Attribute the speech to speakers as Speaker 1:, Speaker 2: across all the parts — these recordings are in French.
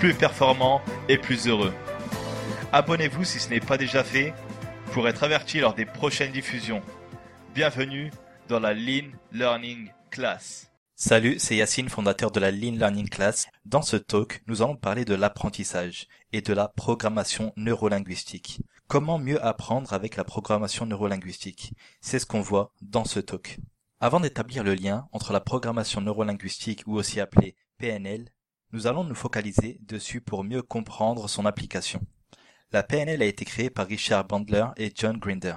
Speaker 1: plus performant et plus heureux. Abonnez-vous si ce n'est pas déjà fait pour être averti lors des prochaines diffusions. Bienvenue dans la Lean Learning Class.
Speaker 2: Salut, c'est Yacine, fondateur de la Lean Learning Class. Dans ce talk, nous allons parler de l'apprentissage et de la programmation neurolinguistique. Comment mieux apprendre avec la programmation neurolinguistique? C'est ce qu'on voit dans ce talk. Avant d'établir le lien entre la programmation neurolinguistique ou aussi appelée PNL, nous allons nous focaliser dessus pour mieux comprendre son application. La PNL a été créée par Richard Bandler et John Grinder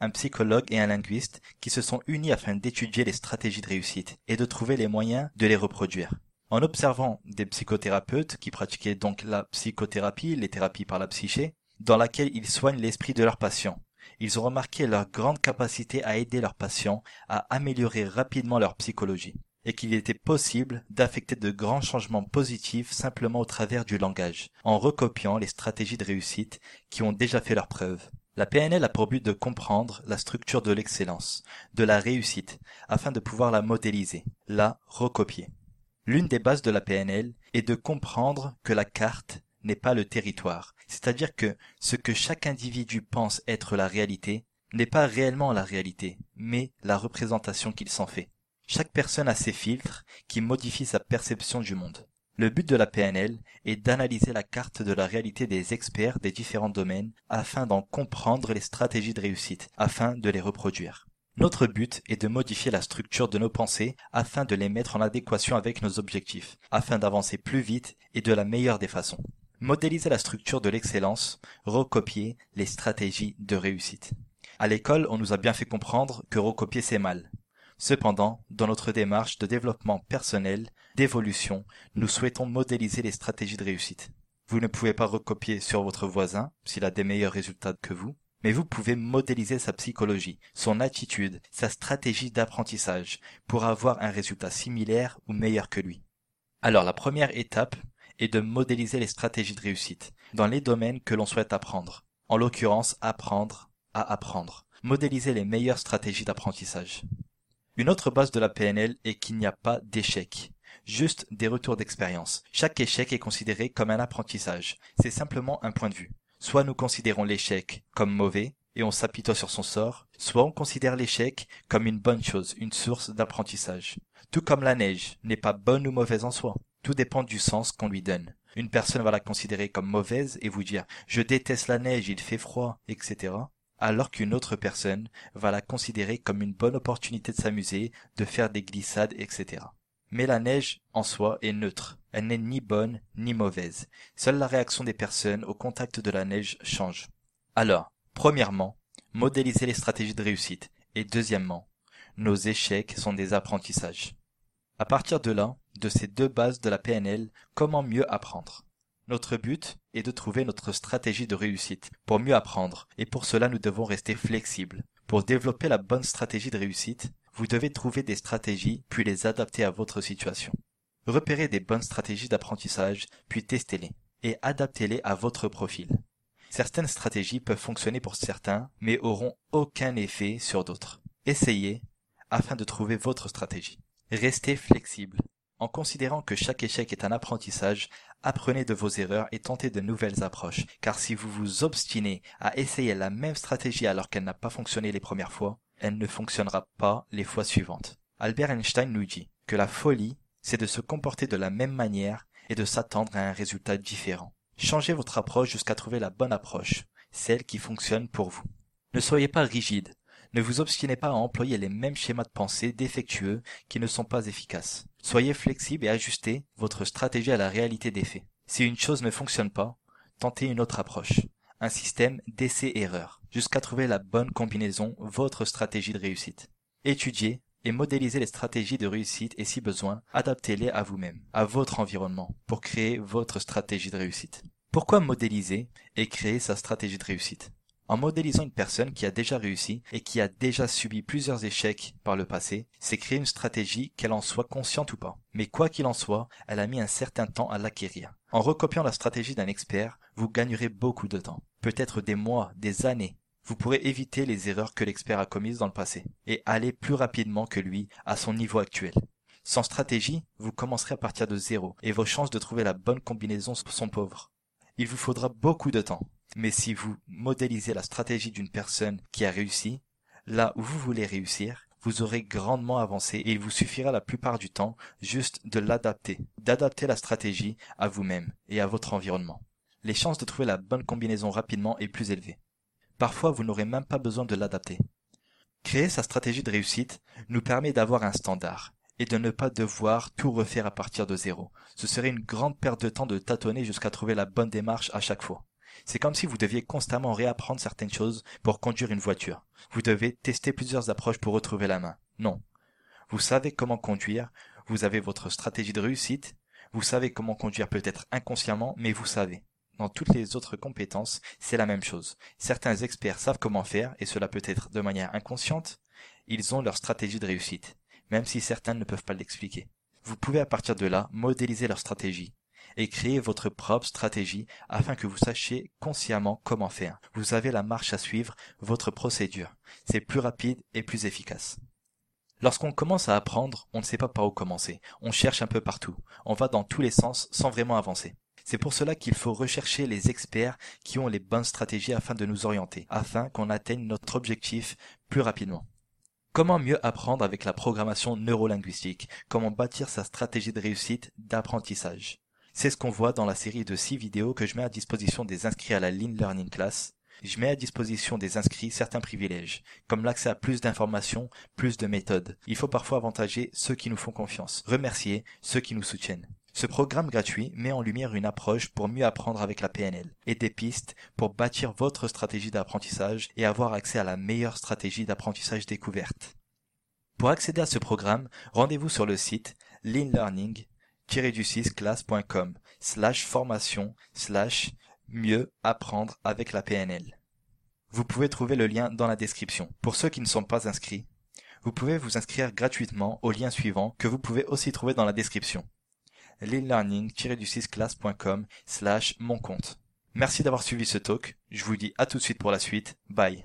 Speaker 2: un psychologue et un linguiste qui se sont unis afin d'étudier les stratégies de réussite et de trouver les moyens de les reproduire. En observant des psychothérapeutes qui pratiquaient donc la psychothérapie, les thérapies par la psyché, dans laquelle ils soignent l'esprit de leurs patients, ils ont remarqué leur grande capacité à aider leurs patients à améliorer rapidement leur psychologie et qu'il était possible d'affecter de grands changements positifs simplement au travers du langage, en recopiant les stratégies de réussite qui ont déjà fait leurs preuves. La PNL a pour but de comprendre la structure de l'excellence, de la réussite, afin de pouvoir la modéliser, la recopier. L'une des bases de la PNL est de comprendre que la carte n'est pas le territoire, c'est-à-dire que ce que chaque individu pense être la réalité n'est pas réellement la réalité, mais la représentation qu'il s'en fait. Chaque personne a ses filtres qui modifient sa perception du monde. Le but de la PNL est d'analyser la carte de la réalité des experts des différents domaines afin d'en comprendre les stratégies de réussite, afin de les reproduire. Notre but est de modifier la structure de nos pensées afin de les mettre en adéquation avec nos objectifs, afin d'avancer plus vite et de la meilleure des façons. Modéliser la structure de l'excellence, recopier les stratégies de réussite. À l'école, on nous a bien fait comprendre que recopier c'est mal. Cependant, dans notre démarche de développement personnel, d'évolution, nous souhaitons modéliser les stratégies de réussite. Vous ne pouvez pas recopier sur votre voisin s'il a des meilleurs résultats que vous, mais vous pouvez modéliser sa psychologie, son attitude, sa stratégie d'apprentissage pour avoir un résultat similaire ou meilleur que lui. Alors la première étape est de modéliser les stratégies de réussite dans les domaines que l'on souhaite apprendre. En l'occurrence, apprendre à apprendre. Modéliser les meilleures stratégies d'apprentissage. Une autre base de la PNL est qu'il n'y a pas d'échec, juste des retours d'expérience. Chaque échec est considéré comme un apprentissage. C'est simplement un point de vue. Soit nous considérons l'échec comme mauvais et on s'apitoie sur son sort, soit on considère l'échec comme une bonne chose, une source d'apprentissage. Tout comme la neige n'est pas bonne ou mauvaise en soi. Tout dépend du sens qu'on lui donne. Une personne va la considérer comme mauvaise et vous dire je déteste la neige, il fait froid, etc alors qu'une autre personne va la considérer comme une bonne opportunité de s'amuser, de faire des glissades, etc. Mais la neige, en soi, est neutre. Elle n'est ni bonne ni mauvaise. Seule la réaction des personnes au contact de la neige change. Alors, premièrement, modéliser les stratégies de réussite. Et deuxièmement, nos échecs sont des apprentissages. À partir de là, de ces deux bases de la PNL, comment mieux apprendre? Notre but est de trouver notre stratégie de réussite pour mieux apprendre et pour cela nous devons rester flexibles. Pour développer la bonne stratégie de réussite, vous devez trouver des stratégies puis les adapter à votre situation. Repérez des bonnes stratégies d'apprentissage puis testez-les et adaptez-les à votre profil. Certaines stratégies peuvent fonctionner pour certains mais auront aucun effet sur d'autres. Essayez afin de trouver votre stratégie. Restez flexible. En considérant que chaque échec est un apprentissage, apprenez de vos erreurs et tentez de nouvelles approches, car si vous vous obstinez à essayer la même stratégie alors qu'elle n'a pas fonctionné les premières fois, elle ne fonctionnera pas les fois suivantes. Albert Einstein nous dit que la folie, c'est de se comporter de la même manière et de s'attendre à un résultat différent. Changez votre approche jusqu'à trouver la bonne approche, celle qui fonctionne pour vous. Ne soyez pas rigide, ne vous obstinez pas à employer les mêmes schémas de pensée défectueux qui ne sont pas efficaces. Soyez flexible et ajustez votre stratégie à la réalité des faits. Si une chose ne fonctionne pas, tentez une autre approche. Un système d'essai-erreur, jusqu'à trouver la bonne combinaison, votre stratégie de réussite. Étudiez et modélisez les stratégies de réussite et si besoin, adaptez-les à vous-même, à votre environnement, pour créer votre stratégie de réussite. Pourquoi modéliser et créer sa stratégie de réussite? En modélisant une personne qui a déjà réussi et qui a déjà subi plusieurs échecs par le passé, c'est créer une stratégie qu'elle en soit consciente ou pas. Mais quoi qu'il en soit, elle a mis un certain temps à l'acquérir. En recopiant la stratégie d'un expert, vous gagnerez beaucoup de temps. Peut-être des mois, des années. Vous pourrez éviter les erreurs que l'expert a commises dans le passé et aller plus rapidement que lui à son niveau actuel. Sans stratégie, vous commencerez à partir de zéro et vos chances de trouver la bonne combinaison sont pauvres. Il vous faudra beaucoup de temps. Mais si vous modélisez la stratégie d'une personne qui a réussi, là où vous voulez réussir, vous aurez grandement avancé et il vous suffira la plupart du temps juste de l'adapter, d'adapter la stratégie à vous-même et à votre environnement. Les chances de trouver la bonne combinaison rapidement est plus élevée. Parfois, vous n'aurez même pas besoin de l'adapter. Créer sa stratégie de réussite nous permet d'avoir un standard et de ne pas devoir tout refaire à partir de zéro. Ce serait une grande perte de temps de tâtonner jusqu'à trouver la bonne démarche à chaque fois. C'est comme si vous deviez constamment réapprendre certaines choses pour conduire une voiture. Vous devez tester plusieurs approches pour retrouver la main. Non. Vous savez comment conduire, vous avez votre stratégie de réussite, vous savez comment conduire peut-être inconsciemment, mais vous savez. Dans toutes les autres compétences, c'est la même chose. Certains experts savent comment faire, et cela peut être de manière inconsciente. Ils ont leur stratégie de réussite même si certains ne peuvent pas l'expliquer. Vous pouvez à partir de là modéliser leur stratégie et créer votre propre stratégie afin que vous sachiez consciemment comment faire. Vous avez la marche à suivre, votre procédure. C'est plus rapide et plus efficace. Lorsqu'on commence à apprendre, on ne sait pas par où commencer. On cherche un peu partout. On va dans tous les sens sans vraiment avancer. C'est pour cela qu'il faut rechercher les experts qui ont les bonnes stratégies afin de nous orienter, afin qu'on atteigne notre objectif plus rapidement. Comment mieux apprendre avec la programmation neurolinguistique? Comment bâtir sa stratégie de réussite d'apprentissage? C'est ce qu'on voit dans la série de 6 vidéos que je mets à disposition des inscrits à la Lean Learning Class. Je mets à disposition des inscrits certains privilèges, comme l'accès à plus d'informations, plus de méthodes. Il faut parfois avantager ceux qui nous font confiance, remercier ceux qui nous soutiennent. Ce programme gratuit met en lumière une approche pour mieux apprendre avec la PNL et des pistes pour bâtir votre stratégie d'apprentissage et avoir accès à la meilleure stratégie d'apprentissage découverte. Pour accéder à ce programme, rendez-vous sur le site leanlearning-class.com slash formation slash mieux apprendre avec la PNL. Vous pouvez trouver le lien dans la description. Pour ceux qui ne sont pas inscrits, vous pouvez vous inscrire gratuitement au lien suivant que vous pouvez aussi trouver dans la description learning-class.com slash mon compte. Merci d'avoir suivi ce talk. Je vous dis à tout de suite pour la suite. Bye.